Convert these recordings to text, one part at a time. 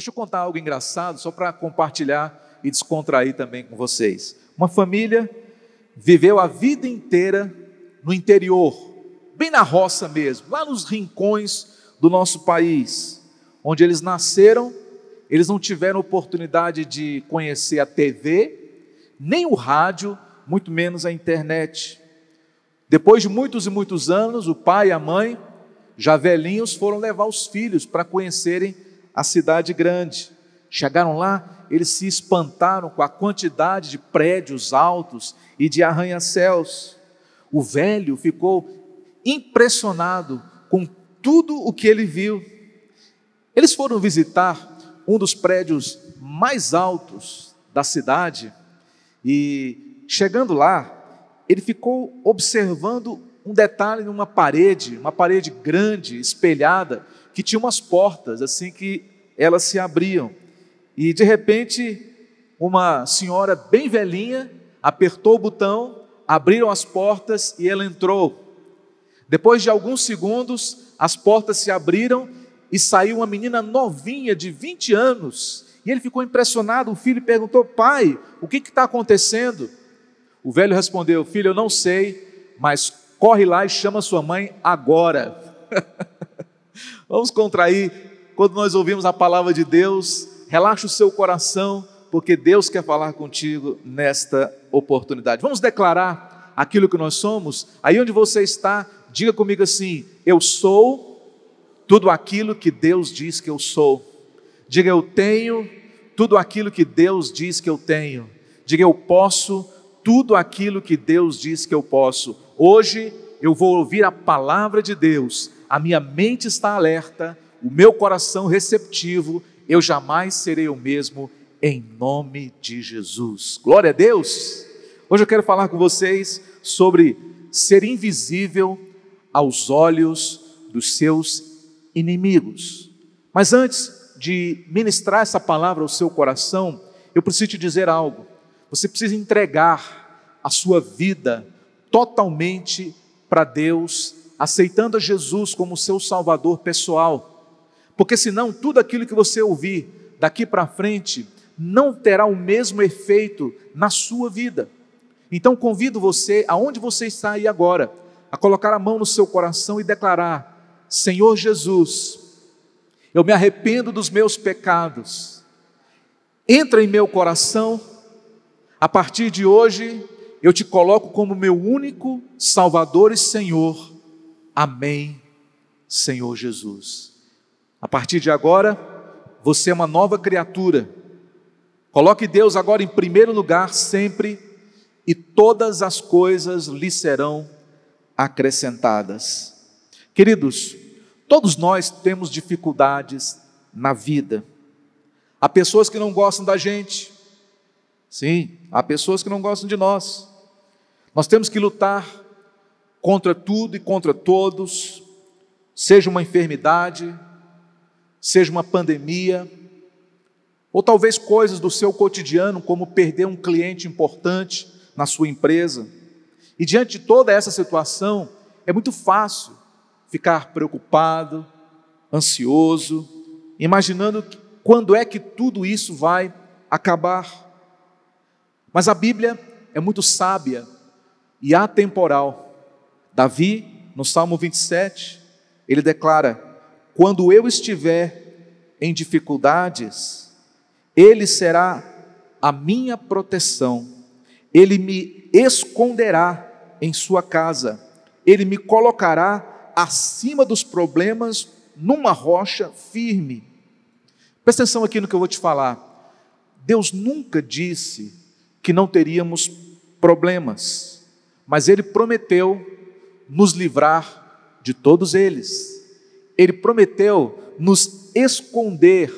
Deixa eu contar algo engraçado, só para compartilhar e descontrair também com vocês. Uma família viveu a vida inteira no interior, bem na roça mesmo, lá nos rincões do nosso país, onde eles nasceram, eles não tiveram oportunidade de conhecer a TV, nem o rádio, muito menos a internet. Depois de muitos e muitos anos, o pai e a mãe, já velhinhos, foram levar os filhos para conhecerem a cidade grande. Chegaram lá, eles se espantaram com a quantidade de prédios altos e de arranha-céus. O velho ficou impressionado com tudo o que ele viu. Eles foram visitar um dos prédios mais altos da cidade e, chegando lá, ele ficou observando um detalhe numa parede, uma parede grande, espelhada, que tinha umas portas assim que elas se abriam. E de repente, uma senhora bem velhinha apertou o botão, abriram as portas e ela entrou. Depois de alguns segundos, as portas se abriram e saiu uma menina novinha de 20 anos. E ele ficou impressionado. O filho perguntou: Pai, o que está acontecendo? O velho respondeu: Filho, eu não sei, mas corre lá e chama sua mãe agora. Vamos contrair quando nós ouvimos a palavra de Deus. Relaxa o seu coração, porque Deus quer falar contigo nesta oportunidade. Vamos declarar aquilo que nós somos. Aí onde você está, diga comigo assim: Eu sou tudo aquilo que Deus diz que eu sou. Diga eu tenho tudo aquilo que Deus diz que eu tenho. Diga eu posso tudo aquilo que Deus diz que eu posso. Hoje eu vou ouvir a palavra de Deus, a minha mente está alerta, o meu coração receptivo, eu jamais serei o mesmo, em nome de Jesus. Glória a Deus! Hoje eu quero falar com vocês sobre ser invisível aos olhos dos seus inimigos. Mas antes de ministrar essa palavra ao seu coração, eu preciso te dizer algo. Você precisa entregar a sua vida totalmente para Deus, aceitando a Jesus como seu Salvador pessoal. Porque senão tudo aquilo que você ouvir daqui para frente não terá o mesmo efeito na sua vida. Então convido você, aonde você está aí agora, a colocar a mão no seu coração e declarar: Senhor Jesus, eu me arrependo dos meus pecados. Entra em meu coração a partir de hoje, eu te coloco como meu único Salvador e Senhor. Amém, Senhor Jesus. A partir de agora, você é uma nova criatura. Coloque Deus agora em primeiro lugar sempre, e todas as coisas lhe serão acrescentadas. Queridos, todos nós temos dificuldades na vida. Há pessoas que não gostam da gente, Sim, há pessoas que não gostam de nós. Nós temos que lutar contra tudo e contra todos, seja uma enfermidade, seja uma pandemia, ou talvez coisas do seu cotidiano, como perder um cliente importante na sua empresa. E diante de toda essa situação, é muito fácil ficar preocupado, ansioso, imaginando quando é que tudo isso vai acabar. Mas a Bíblia é muito sábia e atemporal. Davi, no Salmo 27, ele declara: Quando eu estiver em dificuldades, Ele será a minha proteção, Ele me esconderá em Sua casa, Ele me colocará acima dos problemas numa rocha firme. Presta atenção aqui no que eu vou te falar. Deus nunca disse que não teríamos problemas, mas Ele prometeu nos livrar de todos eles. Ele prometeu nos esconder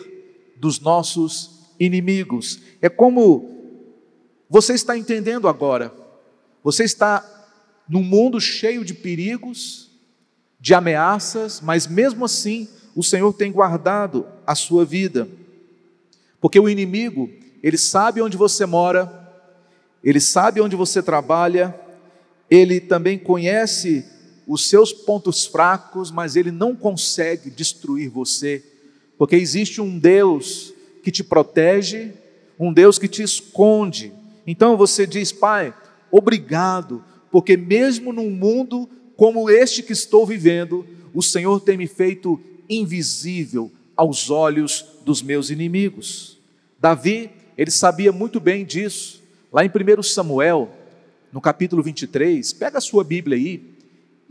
dos nossos inimigos. É como você está entendendo agora. Você está num mundo cheio de perigos, de ameaças, mas mesmo assim o Senhor tem guardado a sua vida. Porque o inimigo, ele sabe onde você mora, ele sabe onde você trabalha, ele também conhece os seus pontos fracos, mas ele não consegue destruir você, porque existe um Deus que te protege, um Deus que te esconde. Então você diz, Pai, obrigado, porque mesmo num mundo como este que estou vivendo, o Senhor tem me feito invisível aos olhos dos meus inimigos. Davi, ele sabia muito bem disso. Lá em 1 Samuel, no capítulo 23, pega a sua Bíblia aí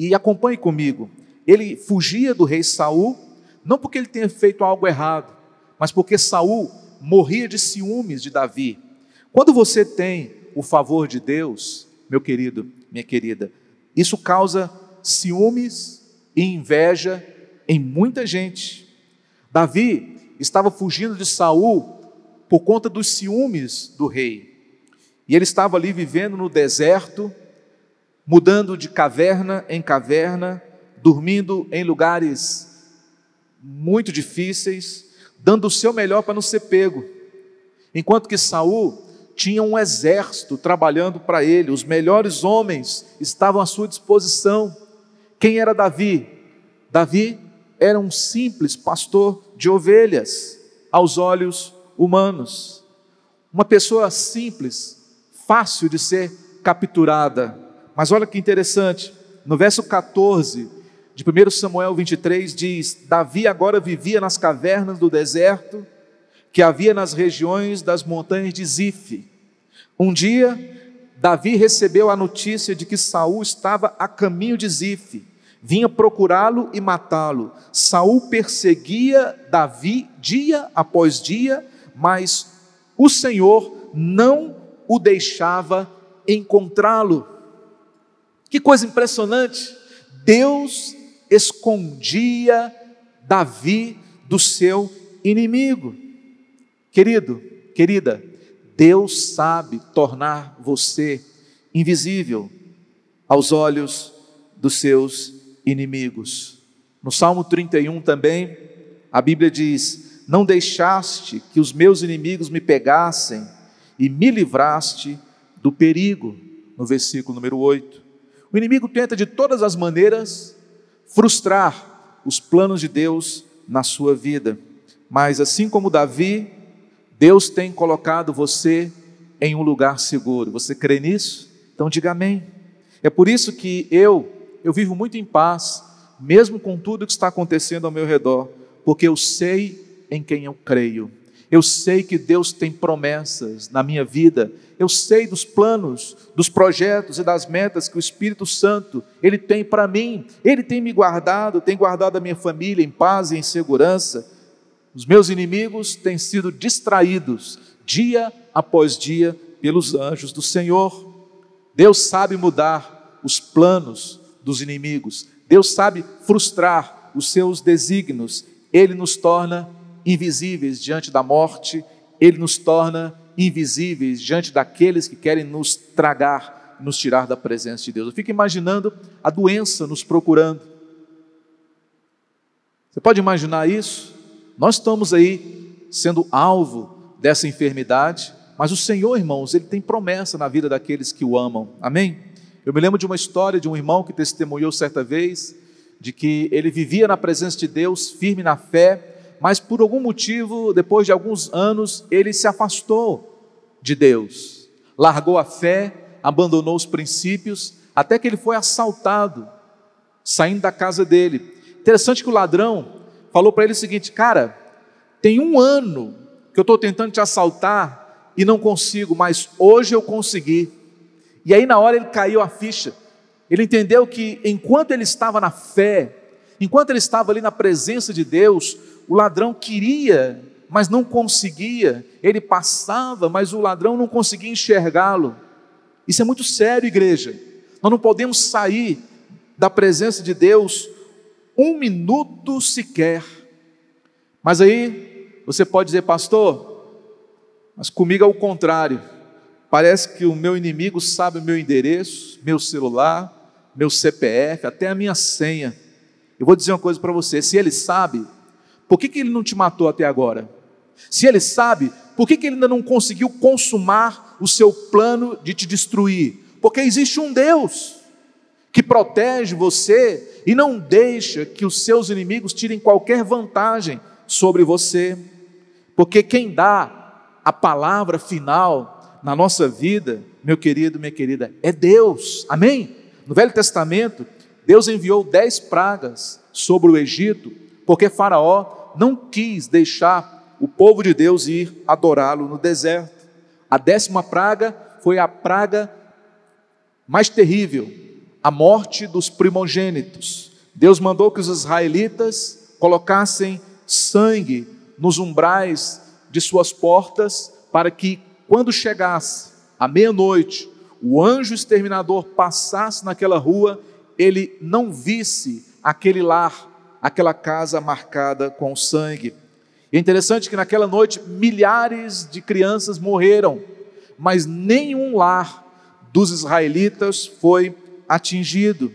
e acompanhe comigo. Ele fugia do rei Saul, não porque ele tenha feito algo errado, mas porque Saul morria de ciúmes de Davi. Quando você tem o favor de Deus, meu querido, minha querida, isso causa ciúmes e inveja em muita gente. Davi estava fugindo de Saul por conta dos ciúmes do rei. E ele estava ali vivendo no deserto, mudando de caverna em caverna, dormindo em lugares muito difíceis, dando o seu melhor para não ser pego. Enquanto que Saul tinha um exército trabalhando para ele, os melhores homens estavam à sua disposição. Quem era Davi? Davi era um simples pastor de ovelhas aos olhos humanos. Uma pessoa simples, fácil de ser capturada. Mas olha que interessante, no verso 14 de 1 Samuel 23 diz: Davi agora vivia nas cavernas do deserto que havia nas regiões das montanhas de Zif. Um dia, Davi recebeu a notícia de que Saul estava a caminho de Zif, vinha procurá-lo e matá-lo. Saul perseguia Davi dia após dia, mas o Senhor não o deixava encontrá-lo. Que coisa impressionante! Deus escondia Davi do seu inimigo. Querido, querida, Deus sabe tornar você invisível aos olhos dos seus inimigos. No Salmo 31 também, a Bíblia diz: Não deixaste que os meus inimigos me pegassem e me livraste do perigo. No versículo número 8. O inimigo tenta de todas as maneiras frustrar os planos de Deus na sua vida, mas assim como Davi, Deus tem colocado você em um lugar seguro. Você crê nisso? Então diga amém. É por isso que eu, eu vivo muito em paz, mesmo com tudo que está acontecendo ao meu redor, porque eu sei em quem eu creio. Eu sei que Deus tem promessas na minha vida. Eu sei dos planos, dos projetos e das metas que o Espírito Santo ele tem para mim. Ele tem me guardado, tem guardado a minha família em paz e em segurança. Os meus inimigos têm sido distraídos dia após dia pelos anjos do Senhor. Deus sabe mudar os planos dos inimigos. Deus sabe frustrar os seus desígnios. Ele nos torna invisíveis diante da morte, ele nos torna invisíveis diante daqueles que querem nos tragar, nos tirar da presença de Deus. Eu fico imaginando a doença nos procurando. Você pode imaginar isso? Nós estamos aí sendo alvo dessa enfermidade, mas o Senhor, irmãos, Ele tem promessa na vida daqueles que o amam, amém? Eu me lembro de uma história de um irmão que testemunhou certa vez, de que ele vivia na presença de Deus, firme na fé, mas por algum motivo, depois de alguns anos, ele se afastou de Deus, largou a fé, abandonou os princípios, até que ele foi assaltado, saindo da casa dele. Interessante que o ladrão falou para ele o seguinte: Cara, tem um ano que eu estou tentando te assaltar e não consigo, mas hoje eu consegui. E aí, na hora, ele caiu a ficha. Ele entendeu que enquanto ele estava na fé, enquanto ele estava ali na presença de Deus, o ladrão queria, mas não conseguia. Ele passava, mas o ladrão não conseguia enxergá-lo. Isso é muito sério, igreja. Nós não podemos sair da presença de Deus um minuto sequer. Mas aí você pode dizer, pastor, mas comigo é o contrário. Parece que o meu inimigo sabe o meu endereço, meu celular, meu CPF, até a minha senha. Eu vou dizer uma coisa para você: se ele sabe, por que, que ele não te matou até agora? Se ele sabe, por que, que ele ainda não conseguiu consumar o seu plano de te destruir? Porque existe um Deus que protege você e não deixa que os seus inimigos tirem qualquer vantagem sobre você, porque quem dá a palavra final na nossa vida, meu querido, minha querida, é Deus, amém? No Velho Testamento, Deus enviou dez pragas sobre o Egito, porque Faraó não quis deixar o povo de Deus ir adorá-lo no deserto. A décima praga foi a praga mais terrível, a morte dos primogênitos. Deus mandou que os israelitas colocassem sangue nos umbrais de suas portas, para que, quando chegasse a meia-noite, o anjo exterminador passasse naquela rua, ele não visse aquele lar, aquela casa marcada com sangue. E é interessante que naquela noite milhares de crianças morreram, mas nenhum lar dos israelitas foi atingido.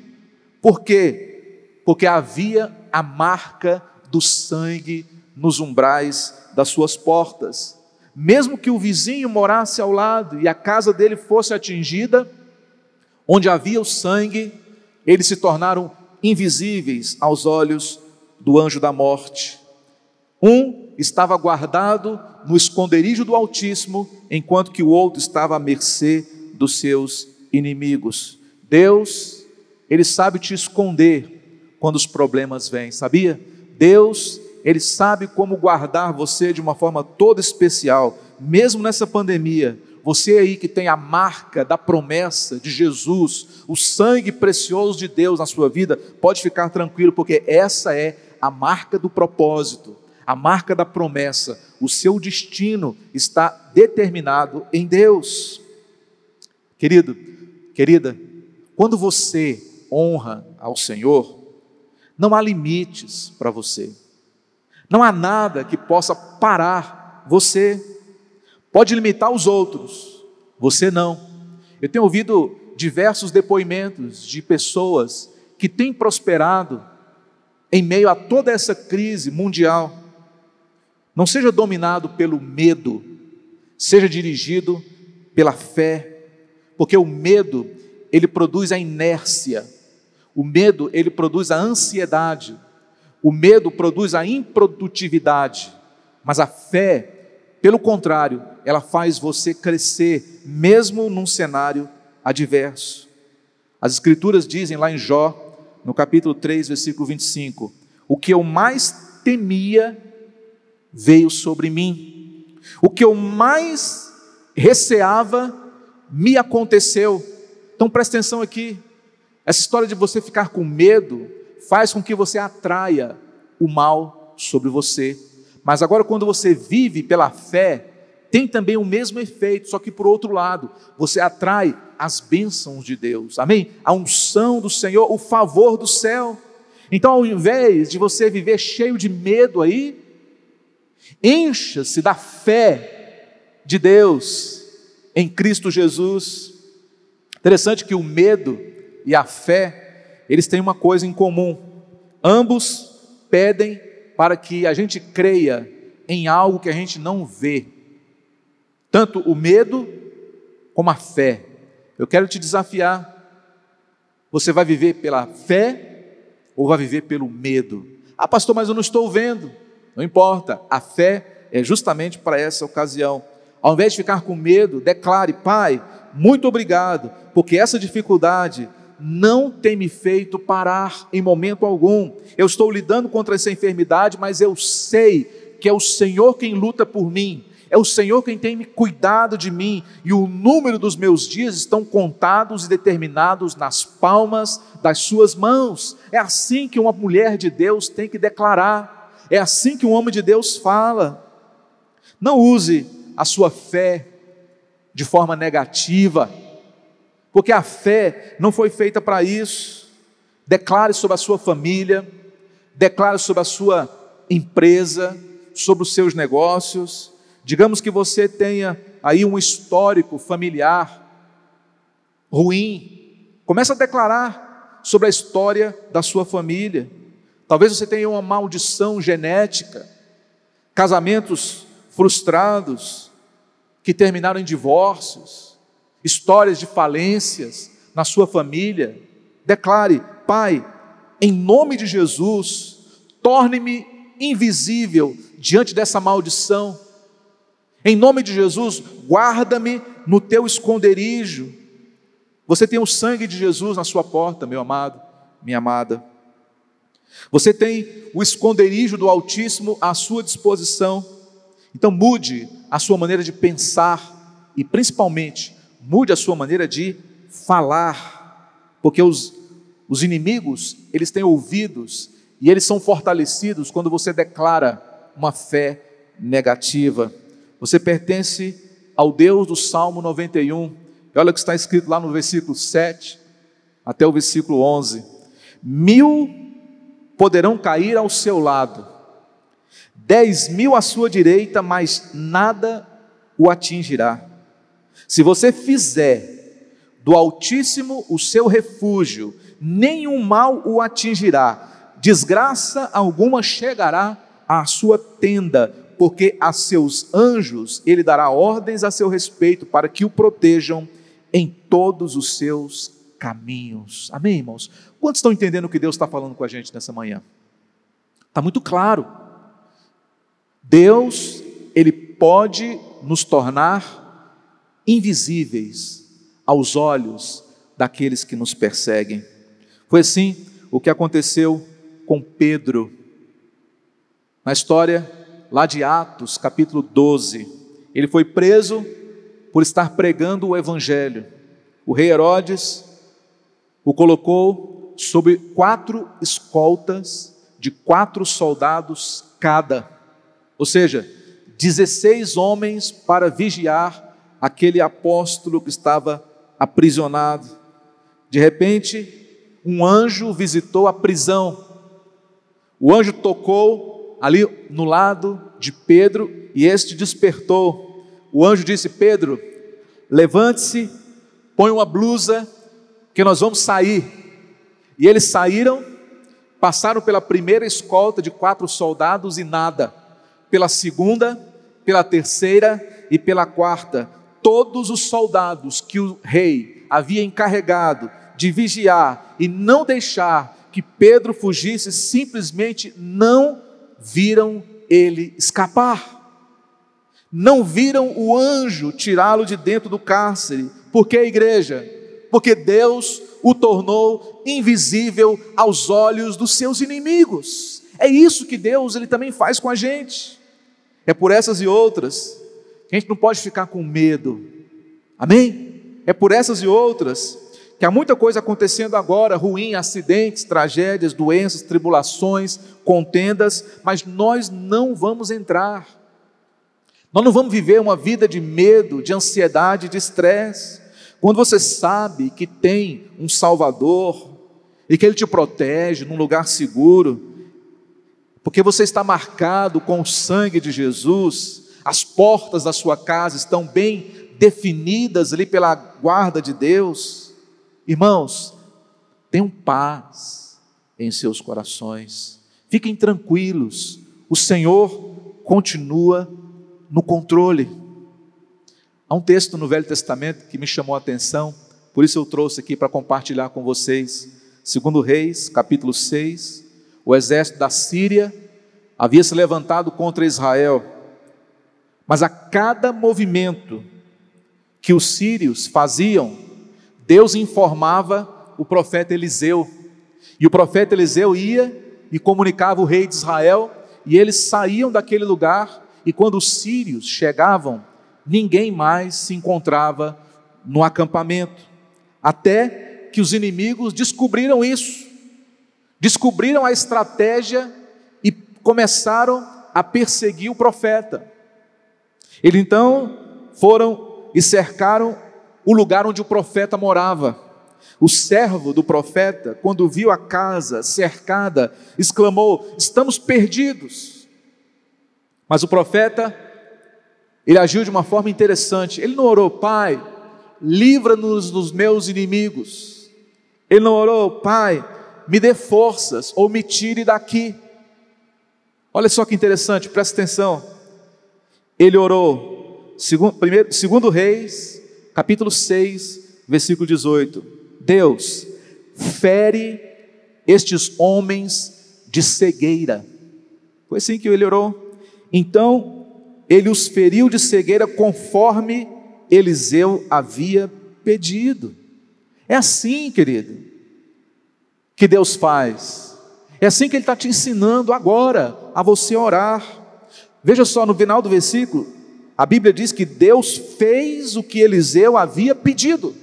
Por quê? Porque havia a marca do sangue nos umbrais das suas portas. Mesmo que o vizinho morasse ao lado e a casa dele fosse atingida, onde havia o sangue, eles se tornaram invisíveis aos olhos do anjo da morte. Um estava guardado no esconderijo do Altíssimo, enquanto que o outro estava à mercê dos seus inimigos. Deus, Ele sabe te esconder quando os problemas vêm, sabia? Deus, Ele sabe como guardar você de uma forma toda especial, mesmo nessa pandemia. Você aí que tem a marca da promessa de Jesus, o sangue precioso de Deus na sua vida, pode ficar tranquilo, porque essa é a marca do propósito, a marca da promessa. O seu destino está determinado em Deus. Querido, querida, quando você honra ao Senhor, não há limites para você. Não há nada que possa parar você. Pode limitar os outros, você não. Eu tenho ouvido diversos depoimentos de pessoas que têm prosperado em meio a toda essa crise mundial. Não seja dominado pelo medo, seja dirigido pela fé porque o medo, ele produz a inércia. O medo, ele produz a ansiedade. O medo produz a improdutividade. Mas a fé, pelo contrário, ela faz você crescer, mesmo num cenário adverso. As Escrituras dizem lá em Jó, no capítulo 3, versículo 25: O que eu mais temia veio sobre mim, o que eu mais receava me aconteceu. Então presta atenção aqui. Essa história de você ficar com medo faz com que você atraia o mal sobre você. Mas agora, quando você vive pela fé, tem também o mesmo efeito, só que por outro lado, você atrai as bênçãos de Deus, amém? A unção do Senhor, o favor do céu. Então, ao invés de você viver cheio de medo aí, encha-se da fé de Deus, em Cristo Jesus. Interessante que o medo e a fé, eles têm uma coisa em comum. Ambos pedem para que a gente creia em algo que a gente não vê. Tanto o medo como a fé. Eu quero te desafiar. Você vai viver pela fé ou vai viver pelo medo? Ah, pastor, mas eu não estou vendo. Não importa. A fé é justamente para essa ocasião. Ao invés de ficar com medo, declare: Pai, muito obrigado, porque essa dificuldade não tem me feito parar em momento algum. Eu estou lidando contra essa enfermidade, mas eu sei que é o Senhor quem luta por mim. É o Senhor quem tem cuidado de mim, e o número dos meus dias estão contados e determinados nas palmas das Suas mãos. É assim que uma mulher de Deus tem que declarar, é assim que um homem de Deus fala. Não use a sua fé de forma negativa, porque a fé não foi feita para isso. Declare sobre a sua família, declare sobre a sua empresa, sobre os seus negócios. Digamos que você tenha aí um histórico familiar ruim. Comece a declarar sobre a história da sua família. Talvez você tenha uma maldição genética, casamentos frustrados, que terminaram em divórcios, histórias de falências na sua família. Declare, Pai, em nome de Jesus, torne-me invisível diante dessa maldição. Em nome de Jesus, guarda-me no teu esconderijo. Você tem o sangue de Jesus na sua porta, meu amado, minha amada. Você tem o esconderijo do Altíssimo à sua disposição. Então mude a sua maneira de pensar e principalmente mude a sua maneira de falar, porque os, os inimigos, eles têm ouvidos e eles são fortalecidos quando você declara uma fé negativa. Você pertence ao Deus do Salmo 91. E olha o que está escrito lá no versículo 7 até o versículo 11: Mil poderão cair ao seu lado, dez mil à sua direita, mas nada o atingirá. Se você fizer do Altíssimo o seu refúgio, nenhum mal o atingirá, desgraça alguma chegará à sua tenda, porque a seus anjos ele dará ordens a seu respeito para que o protejam em todos os seus caminhos. Amém, irmãos? Quantos estão entendendo o que Deus está falando com a gente nessa manhã? Está muito claro. Deus, Ele pode nos tornar invisíveis aos olhos daqueles que nos perseguem. Foi assim o que aconteceu com Pedro. Na história lá de Atos, capítulo 12, ele foi preso por estar pregando o evangelho. O rei Herodes o colocou sob quatro escoltas de quatro soldados cada, ou seja, 16 homens para vigiar aquele apóstolo que estava aprisionado. De repente, um anjo visitou a prisão. O anjo tocou ali no lado de Pedro e este despertou. O anjo disse: Pedro, levante-se, põe uma blusa, que nós vamos sair. E eles saíram, passaram pela primeira escolta de quatro soldados e nada. Pela segunda, pela terceira e pela quarta todos os soldados que o rei havia encarregado de vigiar e não deixar que Pedro fugisse, simplesmente não viram ele escapar. Não viram o anjo tirá-lo de dentro do cárcere. Por que, igreja? Porque Deus o tornou invisível aos olhos dos seus inimigos. É isso que Deus ele também faz com a gente. É por essas e outras a gente não pode ficar com medo. Amém? É por essas e outras que há muita coisa acontecendo agora, ruim, acidentes, tragédias, doenças, tribulações, contendas, mas nós não vamos entrar. Nós não vamos viver uma vida de medo, de ansiedade, de estresse. Quando você sabe que tem um Salvador e que Ele te protege num lugar seguro, porque você está marcado com o sangue de Jesus, as portas da sua casa estão bem definidas ali pela guarda de Deus, irmãos, tenham paz em seus corações, fiquem tranquilos, o Senhor continua no controle. Há um texto no Velho Testamento que me chamou a atenção, por isso eu trouxe aqui para compartilhar com vocês. Segundo Reis, capítulo 6, o exército da Síria havia se levantado contra Israel mas a cada movimento que os sírios faziam, Deus informava o profeta Eliseu. E o profeta Eliseu ia e comunicava o rei de Israel, e eles saíam daquele lugar, e quando os sírios chegavam, ninguém mais se encontrava no acampamento. Até que os inimigos descobriram isso, descobriram a estratégia e começaram a perseguir o profeta. Eles então foram e cercaram o lugar onde o profeta morava. O servo do profeta, quando viu a casa cercada, exclamou: Estamos perdidos. Mas o profeta, ele agiu de uma forma interessante. Ele não orou, Pai, livra-nos dos meus inimigos. Ele não orou, Pai, me dê forças ou me tire daqui. Olha só que interessante, presta atenção. Ele orou, segundo, primeiro, segundo Reis, capítulo 6, versículo 18. Deus, fere estes homens de cegueira. Foi assim que ele orou. Então ele os feriu de cegueira conforme Eliseu havia pedido. É assim, querido, que Deus faz. É assim que Ele está te ensinando agora a você orar. Veja só, no final do versículo, a Bíblia diz que Deus fez o que Eliseu havia pedido.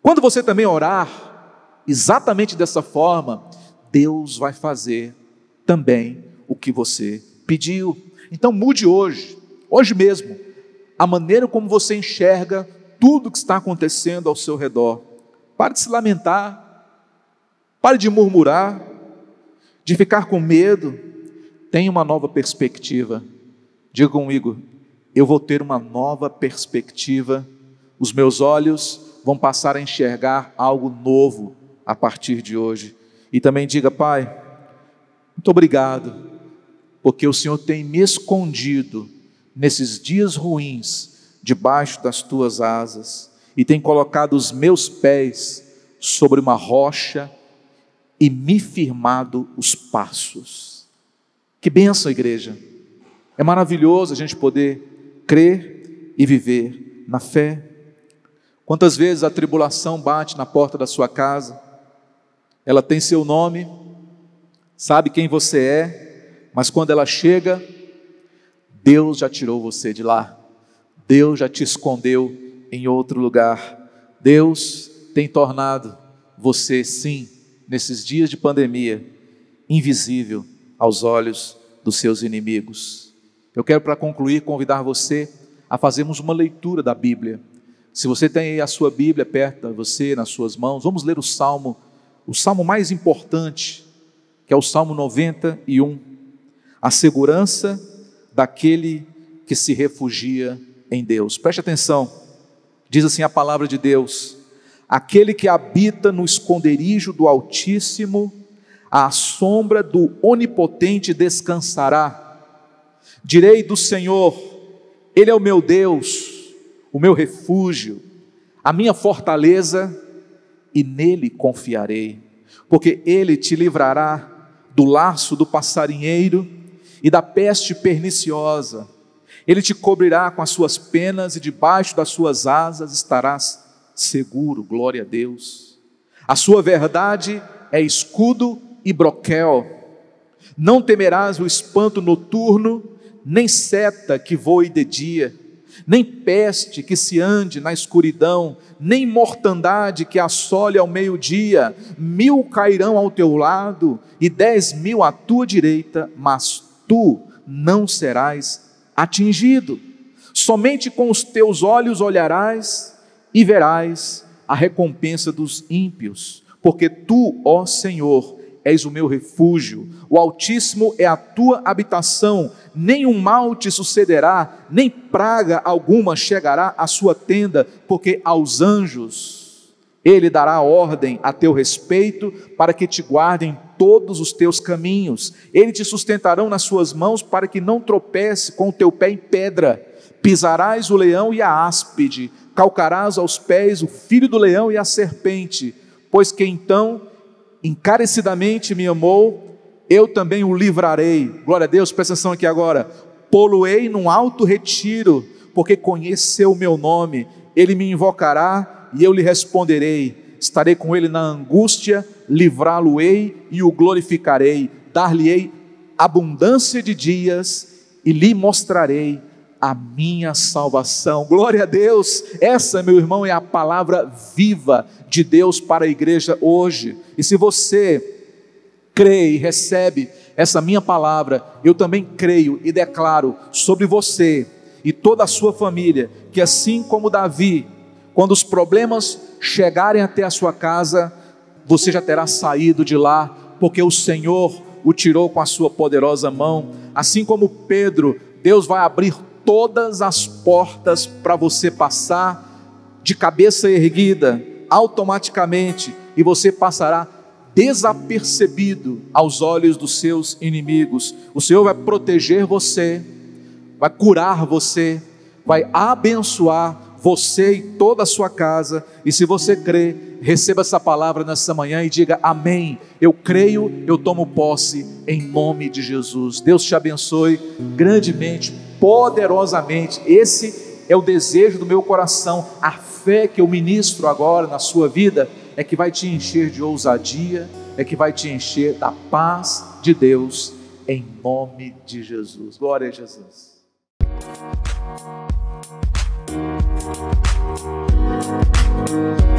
Quando você também orar exatamente dessa forma, Deus vai fazer também o que você pediu. Então mude hoje, hoje mesmo, a maneira como você enxerga tudo que está acontecendo ao seu redor. Pare de se lamentar, pare de murmurar, de ficar com medo. Tenha uma nova perspectiva. Diga comigo, eu vou ter uma nova perspectiva. Os meus olhos vão passar a enxergar algo novo a partir de hoje. E também diga, Pai, muito obrigado, porque o Senhor tem me escondido nesses dias ruins debaixo das tuas asas e tem colocado os meus pés sobre uma rocha e me firmado os passos. Que benção, igreja! É maravilhoso a gente poder crer e viver na fé. Quantas vezes a tribulação bate na porta da sua casa, ela tem seu nome, sabe quem você é, mas quando ela chega, Deus já tirou você de lá, Deus já te escondeu em outro lugar, Deus tem tornado você, sim, nesses dias de pandemia, invisível aos olhos dos seus inimigos. Eu quero, para concluir, convidar você a fazermos uma leitura da Bíblia. Se você tem a sua Bíblia perto de você, nas suas mãos, vamos ler o Salmo, o Salmo mais importante, que é o Salmo 91. A segurança daquele que se refugia em Deus. Preste atenção, diz assim a palavra de Deus: aquele que habita no esconderijo do Altíssimo, à sombra do Onipotente descansará. Direi do Senhor, Ele é o meu Deus o meu refúgio, a minha fortaleza, e nele confiarei, porque ele te livrará do laço do passarinheiro e da peste perniciosa. Ele te cobrirá com as suas penas e debaixo das suas asas estarás seguro. Glória a Deus. A sua verdade é escudo e broquel. Não temerás o espanto noturno, nem seta que voe de dia nem peste que se ande na escuridão, nem mortandade que assole ao meio-dia. Mil cairão ao teu lado e dez mil à tua direita, mas tu não serás atingido. Somente com os teus olhos olharás e verás a recompensa dos ímpios, porque tu, ó Senhor, és o meu refúgio, o Altíssimo é a tua habitação, nenhum mal te sucederá, nem praga alguma chegará à sua tenda, porque aos anjos ele dará ordem a teu respeito para que te guardem todos os teus caminhos. Ele te sustentarão nas suas mãos para que não tropece com o teu pé em pedra. Pisarás o leão e a áspide, calcarás aos pés o filho do leão e a serpente, pois que então encarecidamente me amou, eu também o livrarei. Glória a Deus, presta atenção aqui agora. Poluei num alto retiro, porque conheceu o meu nome. Ele me invocará e eu lhe responderei. Estarei com ele na angústia, livrá-lo-ei e o glorificarei. Dar-lhe-ei abundância de dias e lhe mostrarei a minha salvação. Glória a Deus! Essa, meu irmão, é a palavra viva de Deus para a igreja hoje. E se você crê e recebe essa minha palavra, eu também creio e declaro sobre você e toda a sua família que, assim como Davi, quando os problemas chegarem até a sua casa, você já terá saído de lá, porque o Senhor o tirou com a sua poderosa mão. Assim como Pedro, Deus vai abrir todas as portas para você passar de cabeça erguida, automaticamente, e você passará desapercebido aos olhos dos seus inimigos. O Senhor vai proteger você, vai curar você, vai abençoar você e toda a sua casa. E se você crê, receba essa palavra nessa manhã e diga amém. Eu creio, eu tomo posse em nome de Jesus. Deus te abençoe grandemente, poderosamente. Esse é o desejo do meu coração. A fé que eu ministro agora na sua vida é que vai te encher de ousadia, é que vai te encher da paz de Deus, em nome de Jesus. Glória a Jesus. Música